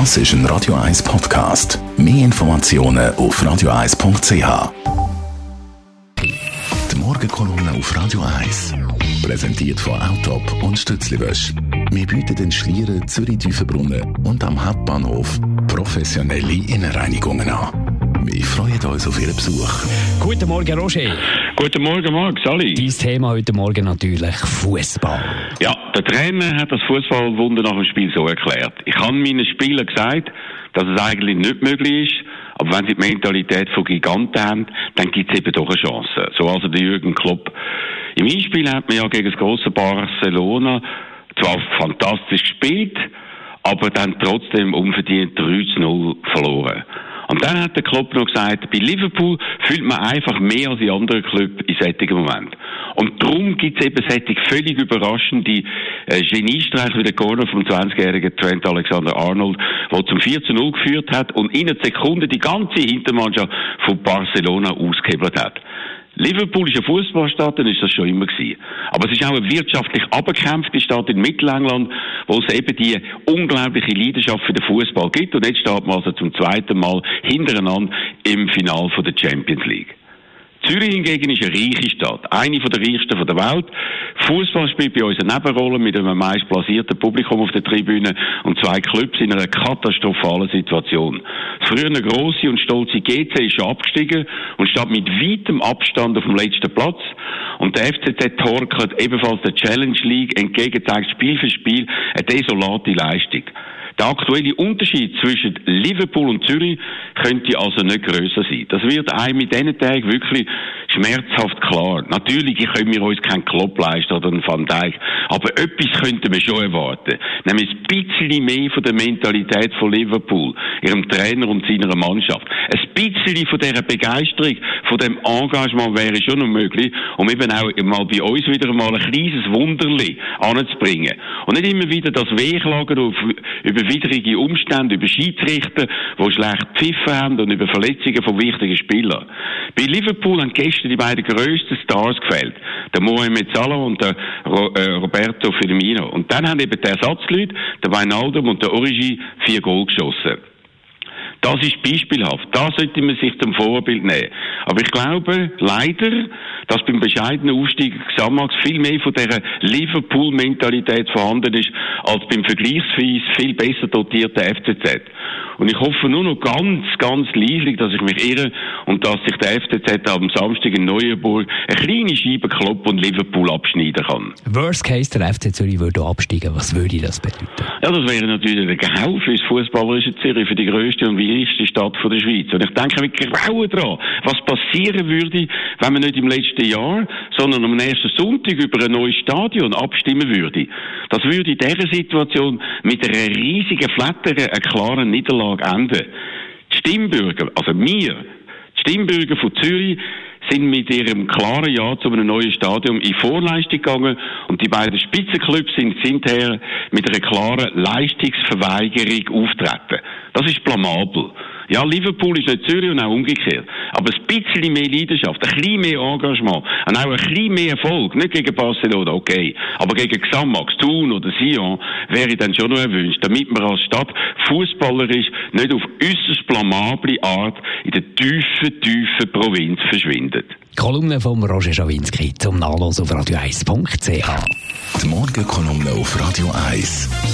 Das ist ein Radio 1 Podcast. Mehr Informationen auf radio1.ch. Die Morgenkolumne auf Radio 1. Präsentiert von Autop und Stützliwösch. Wir bieten den Schlieren, Zürich-Tüfenbrunnen und am Hauptbahnhof professionelle Innenreinigungen an. Wir freuen uns auf Ihren Besuch. Guten Morgen, Roger. Guten Morgen, Marc, Sali. Dein Thema heute Morgen natürlich Fußball. Ja, der Trainer hat das Fußballwunder nach dem Spiel so erklärt. Ich habe meinen Spielern gesagt, dass es eigentlich nicht möglich ist, aber wenn sie die Mentalität von Giganten haben, dann gibt es eben doch eine Chance. So also der Jürgen Klopp. Im Hinspiel hat man ja gegen das große Barcelona zwar fantastisch gespielt, aber dann trotzdem unverdient 3 zu 0 verloren. Und dann hat der Klopp noch gesagt, bei Liverpool fühlt man einfach mehr als in anderen Clubs in solchen Momenten. Und darum gibt es eben solche völlig überraschende äh, Geniestreich wie der Corner vom 20-jährigen Trent Alexander-Arnold, der zum 4 zu 0 geführt hat und in einer Sekunde die ganze Hintermannschaft von Barcelona ausgehebelt hat. Liverpool ist eine Fußballstadt, dann ist das schon immer gewesen. Aber es ist auch eine wirtschaftlich abgekämpfte Stadt in Mittelengland, wo es eben die unglaubliche Leidenschaft für den Fußball gibt. Und jetzt steht man also zum zweiten Mal hintereinander im Final von der Champions League. Zürich hingegen ist eine reiche Stadt, eine von der reichsten der Welt. Fußball spielt bei uns eine Nebenrolle mit einem meist blasierten Publikum auf der Tribüne und zwei Clubs in einer katastrophalen Situation. Das früher eine grosse und stolze GC ist abgestiegen und steht mit weitem Abstand auf dem letzten Platz. Und der FCZ torkelt ebenfalls der Challenge League entgegen, zeigt Spiel für Spiel eine desolate Leistung. Der aktuelle Unterschied zwischen Liverpool und Zürich könnte also nicht grösser sein. Das wird einem mit diesen Tagen wirklich schmerzhaft klar. Natürlich können wir uns keinen Klopp leisten oder einen Van Dijk, aber etwas könnten wir schon erwarten. Nämlich ein bisschen mehr von der Mentalität von Liverpool, ihrem Trainer und seiner Mannschaft. Ein bisschen von dieser Begeisterung, von dem Engagement wäre schon noch möglich, um eben auch mal bei uns wieder mal ein kleines Wunderli anzubringen. Und nicht immer wieder das Wehklagen über widrige Umstände, über Schiedsrichter, die schlecht pfiffen haben und über Verletzungen von wichtigen Spielern. Bei Liverpool haben gestern die beiden grössten Stars gefällt. Der Mohamed Salah und der äh, Roberto Firmino. Und dann haben eben die Ersatzleute, der Weinaldum und der Origi, vier Goal geschossen. Das ist beispielhaft. Da sollte man sich zum Vorbild nehmen. Aber ich glaube, leider, dass beim bescheidenen Aufstieg Xamax viel mehr von dieser Liverpool-Mentalität vorhanden ist, als beim vergleichsweise viel besser dotierten FCZ. Und ich hoffe nur noch ganz, ganz leislich, dass ich mich irre und dass sich der FCZ am Samstag in Neuenburg eine kleine Scheibe kloppen und Liverpool abschneiden kann. Worst case, der FC Zürich würde absteigen. Was würde das bedeuten? Ja, das wäre natürlich der Gau für das fußballerische Zürich, für die grösste und wichtigste Stadt der Schweiz. Und ich denke mit Grauen dran, was passieren würde, wenn man nicht im letzten Jahr, sondern am nächsten Sonntag über ein neues Stadion abstimmen würde. Das würde in dieser Situation mit einer riesigen Flatter eine klare Niederlage enden. Die Stimmbürger, also wir, die Stimmbürger von Zürich, sind mit ihrem klaren Ja zu einem neuen Stadion in Vorleistung gegangen und die beiden Spitzenclubs sind hinterher mit einer klaren Leistungsverweigerung auftreten. Das ist blamabel. Ja, Liverpool ist nicht Zürich und auch umgekehrt. Aber ein bisschen mehr Leidenschaft, ein bisschen mehr Engagement und auch ein bisschen mehr Erfolg, nicht gegen Barcelona, okay, aber gegen Xamax, Thun oder Sion wäre dann schon noch erwünscht, damit man als Stadt fußballerisch nicht auf äußerst blamable Art in der tiefen, tiefen Provinz verschwindet. Kolumne von Roger Schawinski zum Nachlesen auf radio1.ch. Die Morgenkolumne auf Radio 1.